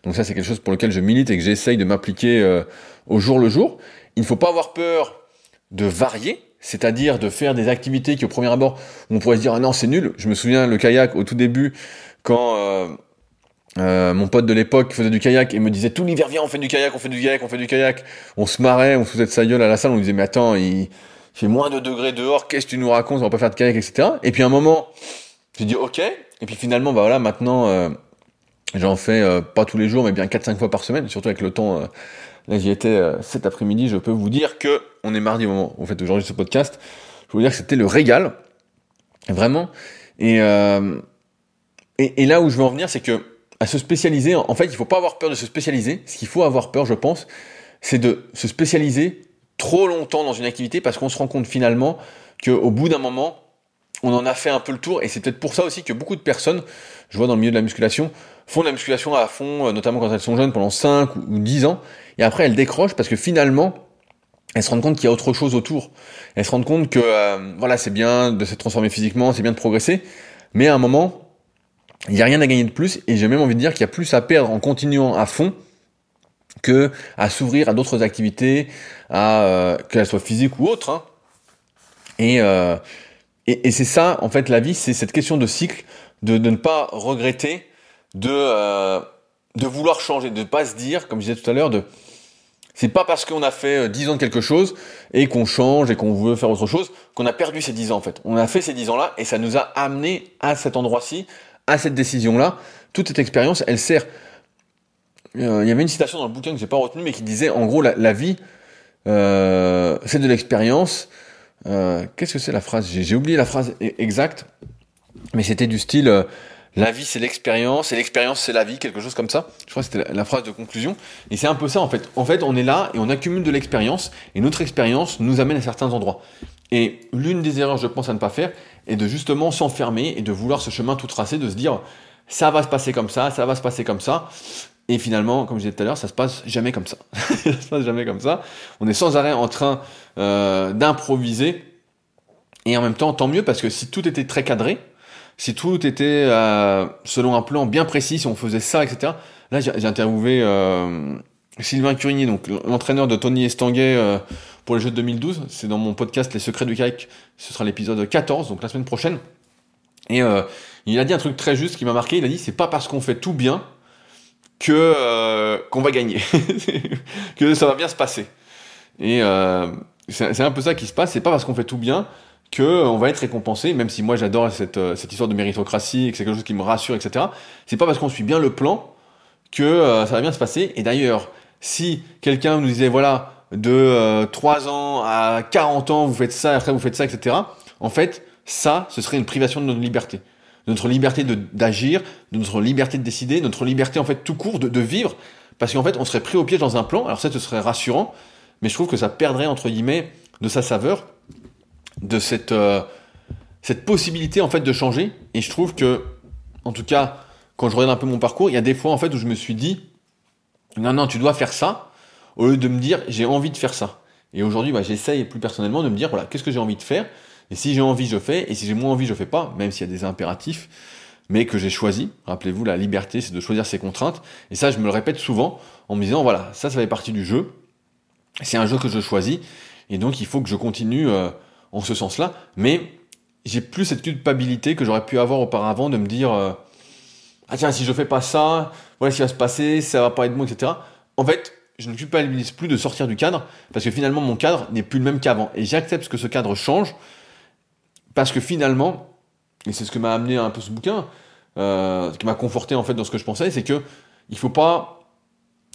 Donc ça c'est quelque chose pour lequel je milite et que j'essaye de m'appliquer euh, au jour le jour. Il ne faut pas avoir peur de varier, c'est-à-dire de faire des activités qui au premier abord on pourrait se dire ah non c'est nul. Je me souviens le kayak au tout début quand euh, euh, mon pote de l'époque faisait du kayak et me disait tout l'hiver viens on fait du kayak, on fait du kayak, on fait du kayak. On se marrait, on se foutait de sa gueule à la salle, on disait mais attends il fait moins de degrés dehors, qu'est-ce que tu nous racontes, on va pas faire de kayak etc. Et puis un moment j'ai dit ok et puis finalement bah voilà maintenant euh, j'en fais pas tous les jours mais bien 4-5 fois par semaine surtout avec le temps Là, j'y étais euh, cet après-midi. Je peux vous dire que on est mardi au moment où vous faites aujourd'hui ce podcast. Je peux vous dire que c'était le régal, vraiment. Et, euh, et, et là où je veux en venir, c'est que à se spécialiser, en fait, il faut pas avoir peur de se spécialiser. Ce qu'il faut avoir peur, je pense, c'est de se spécialiser trop longtemps dans une activité parce qu'on se rend compte finalement qu'au bout d'un moment, on en a fait un peu le tour et c'est peut-être pour ça aussi que beaucoup de personnes, je vois dans le milieu de la musculation, font de la musculation à fond, euh, notamment quand elles sont jeunes pendant 5 ou 10 ans et après elles décrochent parce que finalement elles se rendent compte qu'il y a autre chose autour. Elles se rendent compte que euh, voilà, c'est bien de se transformer physiquement, c'est bien de progresser, mais à un moment, il n'y a rien à gagner de plus et j'ai même envie de dire qu'il y a plus à perdre en continuant à fond que à s'ouvrir à d'autres activités, à euh, qu'elles soient physiques ou autres. Hein. Et, euh, et, et c'est ça, en fait, la vie, c'est cette question de cycle, de, de ne pas regretter, de euh, de vouloir changer, de ne pas se dire, comme je disais tout à l'heure, de c'est pas parce qu'on a fait 10 euh, ans de quelque chose et qu'on change et qu'on veut faire autre chose qu'on a perdu ces 10 ans en fait. On a fait ces 10 ans-là et ça nous a amené à cet endroit-ci, à cette décision-là. Toute cette expérience, elle sert euh, il y avait une citation dans le bouquin que j'ai pas retenue, mais qui disait en gros la, vie, euh, c'est de l'expérience. Euh, qu'est-ce que c'est la phrase? J'ai oublié la phrase e-, exacte, mais c'était du style la vie c'est l'expérience et l'expérience c'est la vie, quelque chose comme ça. Je crois que c'était la, phrase de conclusion. Et c'est un peu ça en fait. En fait, on est là et on accumule de l'expérience et notre expérience nous amène à certains endroits. Et l'une des erreurs, je pense, à ne pas faire est de justement s'enfermer et de vouloir ce chemin tout tracé, de se dire ça va se passer comme ça, ça va se passer comme ça. Et finalement, comme je disais tout à l'heure, ça se passe jamais comme ça. ça se passe jamais comme ça. On est sans arrêt en train euh, d'improviser. Et en même temps, tant mieux parce que si tout était très cadré, si tout était euh, selon un plan bien précis, si on faisait ça, etc. Là, j'ai interviewé euh, Sylvain Curigny, donc l'entraîneur de Tony Estanguet euh, pour les Jeux de 2012. C'est dans mon podcast Les Secrets du Kayak. Ce sera l'épisode 14, donc la semaine prochaine. Et euh, il a dit un truc très juste qui m'a marqué. Il a dit c'est pas parce qu'on fait tout bien que euh, qu'on va gagner, que ça va bien se passer. Et euh, c'est un peu ça qui se passe. C'est pas parce qu'on fait tout bien que on va être récompensé, même si moi j'adore cette, euh, cette histoire de méritocratie que c'est quelque chose qui me rassure, etc. C'est pas parce qu'on suit bien le plan que euh, ça va bien se passer. Et d'ailleurs, si quelqu'un nous disait voilà de euh, 3 ans à 40 ans vous faites ça, après vous faites ça, etc. En fait, ça, ce serait une privation de notre liberté notre liberté d'agir, notre liberté de décider, notre liberté en fait tout court de, de vivre, parce qu'en fait on serait pris au piège dans un plan, alors ça ce serait rassurant, mais je trouve que ça perdrait entre guillemets de sa saveur, de cette, euh, cette possibilité en fait de changer, et je trouve que, en tout cas, quand je regarde un peu mon parcours, il y a des fois en fait où je me suis dit, non non tu dois faire ça, au lieu de me dire j'ai envie de faire ça. Et aujourd'hui, bah, j'essaye plus personnellement de me dire voilà qu'est-ce que j'ai envie de faire? Et si j'ai envie, je fais, et si j'ai moins envie, je fais pas, même s'il y a des impératifs, mais que j'ai choisi. Rappelez-vous, la liberté, c'est de choisir ses contraintes. Et ça, je me le répète souvent en me disant, voilà, ça, ça fait partie du jeu. C'est un jeu que je choisis, et donc il faut que je continue euh, en ce sens-là. Mais j'ai plus cette culpabilité que j'aurais pu avoir auparavant de me dire, euh, ah tiens, si je fais pas ça, voilà ce qui va se passer, ça va pas être bon, etc. En fait, je ne culpabilise plus de sortir du cadre, parce que finalement, mon cadre n'est plus le même qu'avant. Et j'accepte que ce cadre change, parce que finalement, et c'est ce que m'a amené un peu ce bouquin, euh, ce qui m'a conforté en fait dans ce que je pensais, c'est que il faut pas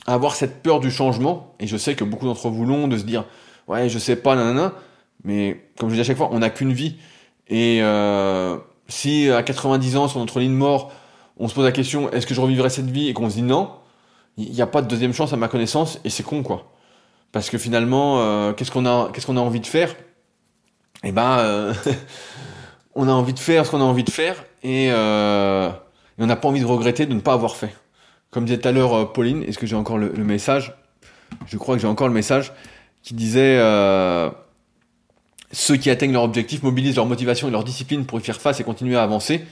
avoir cette peur du changement. Et je sais que beaucoup d'entre vous l'ont de se dire, ouais, je sais pas, nanana. Mais comme je dis à chaque fois, on n'a qu'une vie. Et euh, si à 90 ans, sur notre lit de mort, on se pose la question, est-ce que je revivrai cette vie? Et qu'on se dit non, il n'y a pas de deuxième chance à ma connaissance et c'est con quoi. Parce que finalement, euh, qu'est-ce qu'on a, qu'est-ce qu'on a envie de faire? Eh ben, euh, on a envie de faire ce qu'on a envie de faire euh, et, on n'a pas envie de regretter de ne pas avoir fait. Comme disait tout à l'heure euh, Pauline, est-ce que j'ai encore le, message? Je crois que j'ai encore le message qui disait euh, ceux qui atteignent leur objectif mobilisent leur motivation et leur discipline pour y faire face et continuer à avancer.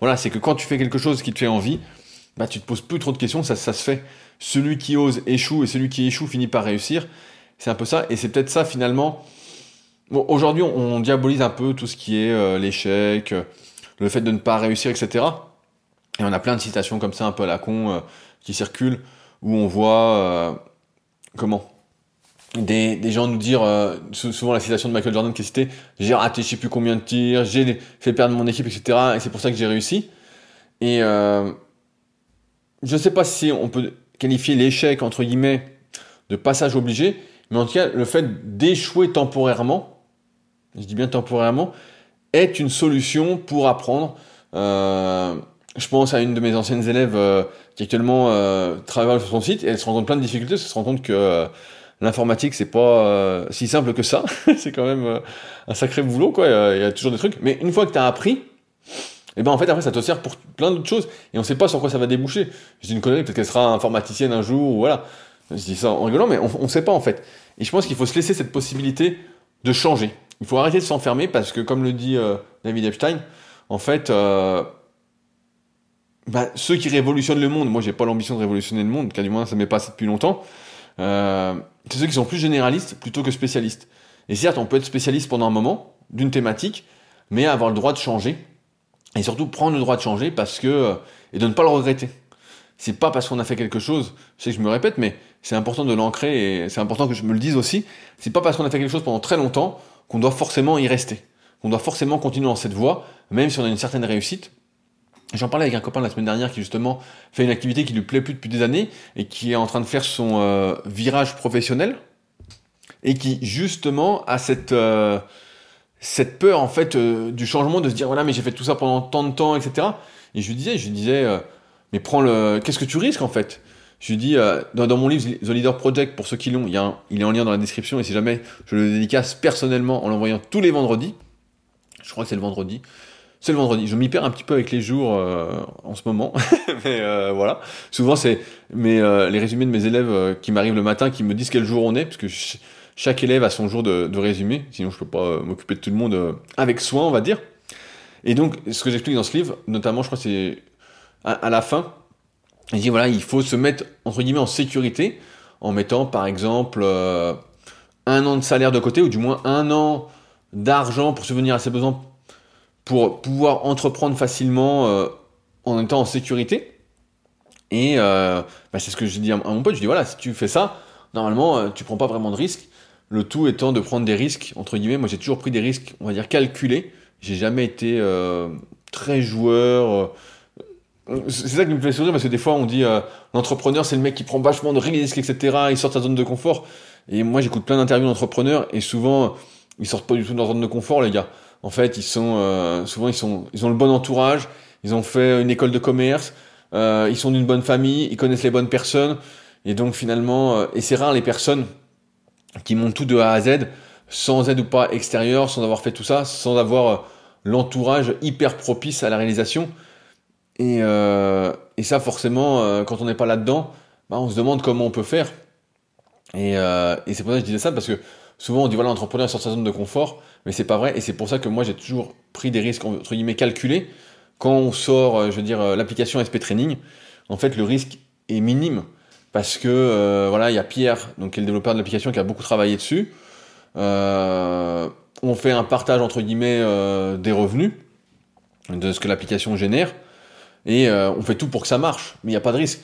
Voilà, c'est que quand tu fais quelque chose qui te fait envie, bah tu te poses plus trop de questions, ça, ça se fait. Celui qui ose échoue et celui qui échoue finit par réussir. C'est un peu ça, et c'est peut-être ça finalement aujourd'hui, on, diabolise un peu tout ce qui est euh, l'échec, euh, le fait de ne pas réussir, etc. Et on a plein de citations comme ça, un peu à la con, euh, qui circulent, où on voit comment? Des, gens nous dire, souvent la citation de Michael Jordan qui est citée, j'ai raté je sais plus combien de tirs, j'ai fait perdre mon équipe, etc. Et c'est pour ça que j'ai réussi. Et je ne sais pas si on peut qualifier l'échec entre guillemets de passage obligé, mais en tout cas le fait d'échouer temporairement je dis bien temporairement, est une solution pour apprendre. Euh, je pense à une de mes anciennes élèves euh, qui actuellement euh, travaille sur son site et elle se rend compte plein de difficultés, elle se rend compte que euh, l'informatique c'est pas euh, si simple que ça, c'est quand même un sacré boulot quoi, il y, a toujours des trucs. Mais une fois que tu as appris, eh ben en fait après ça te sert pour plein d'autres choses et on sait pas sur quoi ça va déboucher. Je dis une connerie, peut-être qu'elle sera informaticienne un jour, ou voilà. Je dis ça en rigolant, mais on, on sait pas en fait. Et je pense qu'il faut se laisser cette possibilité de changer. Il faut arrêter de s'enfermer parce que, comme le dit euh, David Epstein, en fait, euh, bah, ceux qui révolutionnent le monde, moi j'ai pas l'ambition de révolutionner le monde, car du moins ça m'est passé depuis longtemps, euh, c'est ceux qui sont plus généralistes plutôt que spécialistes. Et certes, on peut être spécialiste pendant un moment d'une thématique, mais avoir le droit de changer, et surtout prendre le droit de changer parce que, et de ne pas le regretter. C'est pas parce qu'on a fait quelque chose, je sais que je me répète, mais c'est important de l'ancrer et c'est important que je me le dise aussi. C'est pas parce qu'on a fait quelque chose pendant très longtemps qu'on doit forcément y rester, qu'on doit forcément continuer dans cette voie, même si on a une certaine réussite. J'en parlais avec un copain la semaine dernière qui justement fait une activité qui lui plaît plus depuis des années et qui est en train de faire son euh, virage professionnel et qui justement a cette euh, cette peur en fait euh, du changement de se dire voilà mais j'ai fait tout ça pendant tant de temps etc et je lui disais je lui disais mais prends le qu'est-ce que tu risques en fait? Je lui dis dans, mon livre The Leader Project pour ceux qui l'ont il, il est en lien dans la description et si jamais je le dédicace personnellement en l'envoyant tous les vendredis je crois que c'est le vendredi c'est le vendredi. Je m'y perds un petit peu avec les jours euh, en ce moment, mais euh, voilà. Souvent, c'est euh, les résumés de mes élèves qui m'arrivent le matin, qui me disent quel jour on est, parce que chaque élève a son jour de, résumé. Sinon, je peux pas m'occuper de tout le monde avec soin, on va dire. Et donc, ce que j'explique dans ce livre, notamment, je crois, c'est à, la fin, il dit voilà, il faut se mettre entre guillemets en sécurité en mettant, par exemple, un an de salaire de côté ou du moins un an d'argent pour subvenir à ses besoins pour pouvoir entreprendre facilement euh, en étant en sécurité. Et euh, bah, c'est ce que je dis à, mon pote, je dis voilà, si tu fais ça, normalement euh, tu prends pas vraiment de risques. Le tout étant de prendre des risques, entre guillemets, moi j'ai toujours pris des risques, on va dire calculés. J'ai jamais été très joueur. c'est ça qui me fait sourire parce que des fois on dit l'entrepreneur c'est le mec qui prend vachement de risques, etc. Il sort de sa zone de confort. Et moi j'écoute plein d'interviews d'entrepreneurs et souvent ils sortent pas du tout de leur zone de confort les gars. En fait, ils sont euh, souvent ils sont ils ont le bon entourage, ils ont fait une école de commerce, euh, ils sont d'une bonne famille, ils connaissent les bonnes personnes et donc finalement euh, et c'est rare les personnes qui montent tout de A à Z sans aide ou pas extérieure, sans avoir fait tout ça, sans avoir l'entourage hyper propice à la réalisation. Et, et ça, forcément, quand on n'est pas là-dedans, bah, on se demande comment on peut faire. Et, c'est pour ça que je disais ça, parce que souvent on dit voilà, l'entrepreneur sort de sa zone de confort mais c'est pas vrai. Et c'est pour ça que moi j'ai toujours pris des risques entre guillemets calculés. Quand on sort, euh, je veux dire, euh, l'application SP Training, en fait le risque est minime parce que euh, voilà, il y a Pierre, donc qui est le développeur de l'application, qui a beaucoup travaillé dessus. on fait un partage entre guillemets des revenus de ce que l'application génère et on fait tout pour que ça marche. Mais il n'y a pas de risque.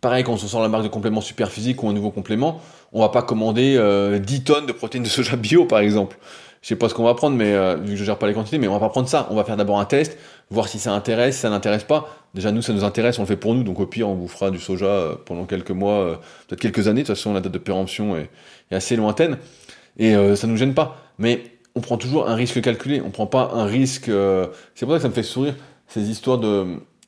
Pareil quand on sort la marque de complément super physique ou un nouveau complément, on va pas commander 10 tonnes de protéines de soja bio par exemple je sais pas ce qu'on va prendre, mais euh, vu que je gère pas les quantités, mais on va pas prendre ça. On va faire d'abord un test, voir si ça intéresse, si ça n'intéresse pas. Déjà nous, ça nous intéresse, on le fait pour nous, donc au pire, on vous fera du soja euh, pendant quelques mois, euh, peut-être quelques années. De toute façon, la date de péremption est, assez lointaine et ça nous gêne pas. Mais on prend toujours un risque calculé. On prend pas un risque. C'est pour ça que ça me fait sourire ces histoires de,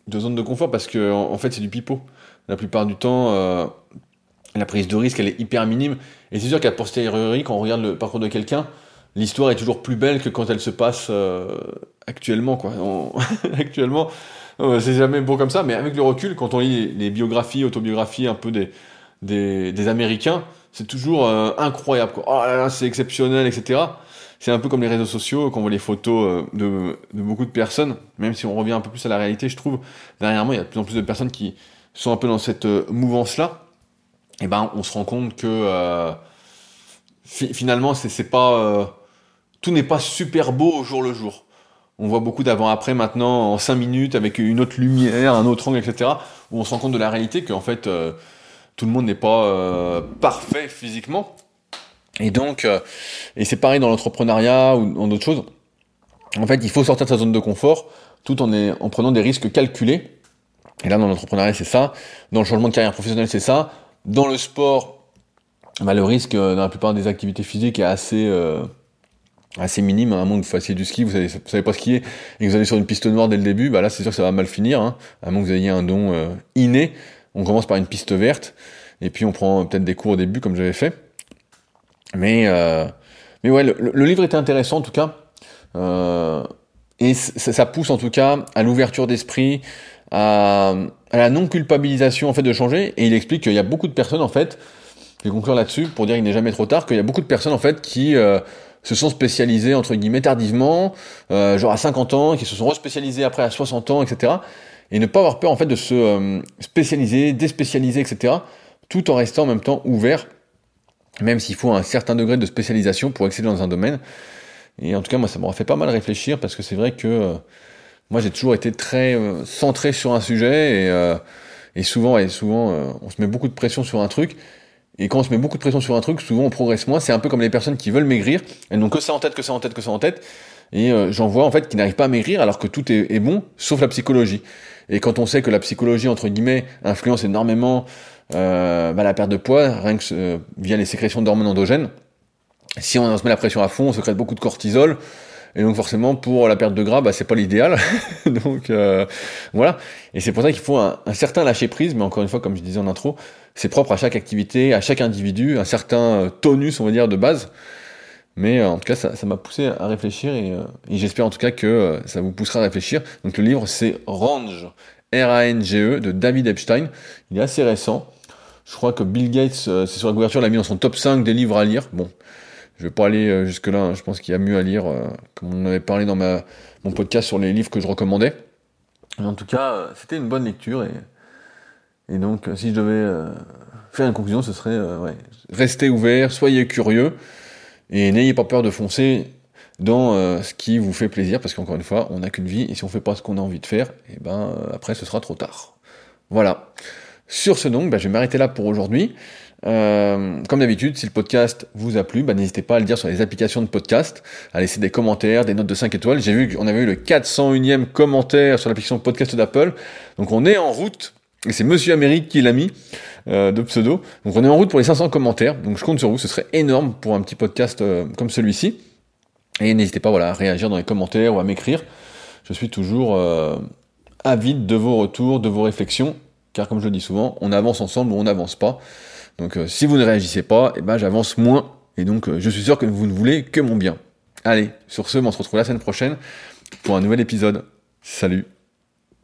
de zone de confort parce que en, fait, c'est du pipeau. La plupart du temps, la prise de risque, elle est hyper minime. Et c'est sûr qu'à posteriori, quand on regarde le parcours de quelqu'un l'histoire est toujours plus belle que quand elle se passe euh, actuellement quoi. actuellement, euh, c'est jamais beau comme ça, mais avec le recul, quand on lit les, biographies, autobiographies un peu des des, Américains, c'est toujours euh, incroyable. Quoi. Oh là là, c'est exceptionnel, etc. C'est un peu comme les réseaux sociaux, quand on voit les photos de, de beaucoup de personnes, même si on revient un peu plus à la réalité, je trouve, dernièrement, il y a de plus en plus de personnes qui sont un peu dans cette mouvance-là. Et ben, on se rend compte que finalement, c'est pas tout n'est pas super beau au jour le jour. On voit beaucoup d'avant-après maintenant en 5 minutes avec une autre lumière, un autre angle, etc. Où on se rend compte de la réalité qu'en fait euh, tout le monde n'est pas euh, parfait physiquement. Et donc, euh, et c'est pareil dans l'entrepreneuriat ou dans d'autres choses. En fait, il faut sortir de sa zone de confort tout en, en prenant des risques calculés. Et là, dans l'entrepreneuriat, c'est ça. Dans le changement de carrière professionnelle, c'est ça. Dans le sport, bah, le risque dans la plupart des activités physiques est assez assez minime, à moins que vous fassiez du ski, vous savez, vous savez pas skier, et que vous allez sur une piste noire dès le début, bah là c'est sûr que ça va mal finir, hein, à moins que vous ayez un don euh, inné. On commence par une piste verte, et puis on prend peut-être des cours au début comme j'avais fait. Mais, euh, mais ouais, le, livre était intéressant en tout cas, euh, et ça, pousse en tout cas à l'ouverture d'esprit, à, à, la non-culpabilisation en fait de changer, et il explique qu'il y a beaucoup de personnes en fait, je vais conclure là-dessus pour dire qu'il n'est jamais trop tard, qu'il y a beaucoup de personnes en fait qui se sont spécialisés entre guillemets tardivement, euh, genre à 50 ans, qui se sont respécialisés après à 60 ans, etc. Et ne pas avoir peur en fait de se euh, spécialiser, déspécialiser, etc. Tout en restant en même temps ouvert, même s'il faut un certain degré de spécialisation pour exceller dans un domaine. Et en tout cas, moi, ça m'aura fait pas mal réfléchir parce que c'est vrai que euh, moi, j'ai toujours été très centré sur un sujet et, et souvent, et souvent, on se met beaucoup de pression sur un truc et quand on se met beaucoup de pression sur un truc, souvent on progresse moins. C'est un peu comme les personnes qui veulent maigrir. Elles n'ont que ça en tête, que ça en tête, que ça en tête. Et euh, j'en vois en fait qui n'arrivent pas à maigrir alors que tout est, bon, sauf la psychologie. Et quand on sait que la psychologie, entre guillemets, influence énormément euh, bah, la perte de poids, rien que euh, via les sécrétions d'hormones endogènes, si on se met la pression à fond, on secrète beaucoup de cortisol, et donc forcément pour la perte de gras, bah, c'est pas l'idéal. donc euh, voilà. Et c'est pour ça qu'il faut un, certain lâcher prise, mais encore une fois, comme je disais en intro, c'est propre à chaque activité, à chaque individu, un certain tonus, on va dire, de base. Mais en tout cas, ça m'a poussé à réfléchir et, et j'espère en tout cas que ça vous poussera à réfléchir. Donc le livre, c'est Range, R-A-N-G-E, de David Epstein. Il est assez récent. Je crois que Bill Gates, euh, c'est sur la couverture, l'a mis dans son top 5 des livres à lire. Bon, je vais pas aller euh, jusque-là, hein. je pense qu'il y a mieux à lire, euh, comme on avait parlé dans ma, mon podcast sur les livres que je recommandais. En tout cas, c'était une bonne lecture et, et donc si je devais faire une conclusion, ce serait ouais, restez ouvert, soyez curieux et n'ayez pas peur de foncer dans ce qui vous fait plaisir parce qu'encore une fois, on n'a qu'une vie et si on fait pas ce qu'on a envie de faire, et eh ben après ce sera trop tard. Voilà. Sur ce donc, bah, je vais m'arrêter là pour aujourd'hui. Euh, comme d'habitude, si le podcast vous a plu, bah, n'hésitez pas à le dire sur les applications de podcast, à laisser des commentaires, des notes de 5 étoiles. J'ai vu qu'on avait eu le 401e commentaire sur l'application podcast d'Apple. Donc on est en route, et c'est Monsieur Amérique qui l'a mis, euh, de pseudo. Donc on est en route pour les 500 commentaires. Donc je compte sur vous, ce serait énorme pour un petit podcast euh, comme celui-ci. Et n'hésitez pas voilà, à réagir dans les commentaires ou à m'écrire. Je suis toujours avide de vos retours, de vos réflexions car comme je le dis souvent, on avance ensemble ou on n'avance pas. Donc euh, si vous ne réagissez pas, eh ben, j'avance moins, et donc euh, je suis sûr que vous ne voulez que mon bien. Allez, sur ce, on se retrouve la semaine prochaine pour un nouvel épisode. Salut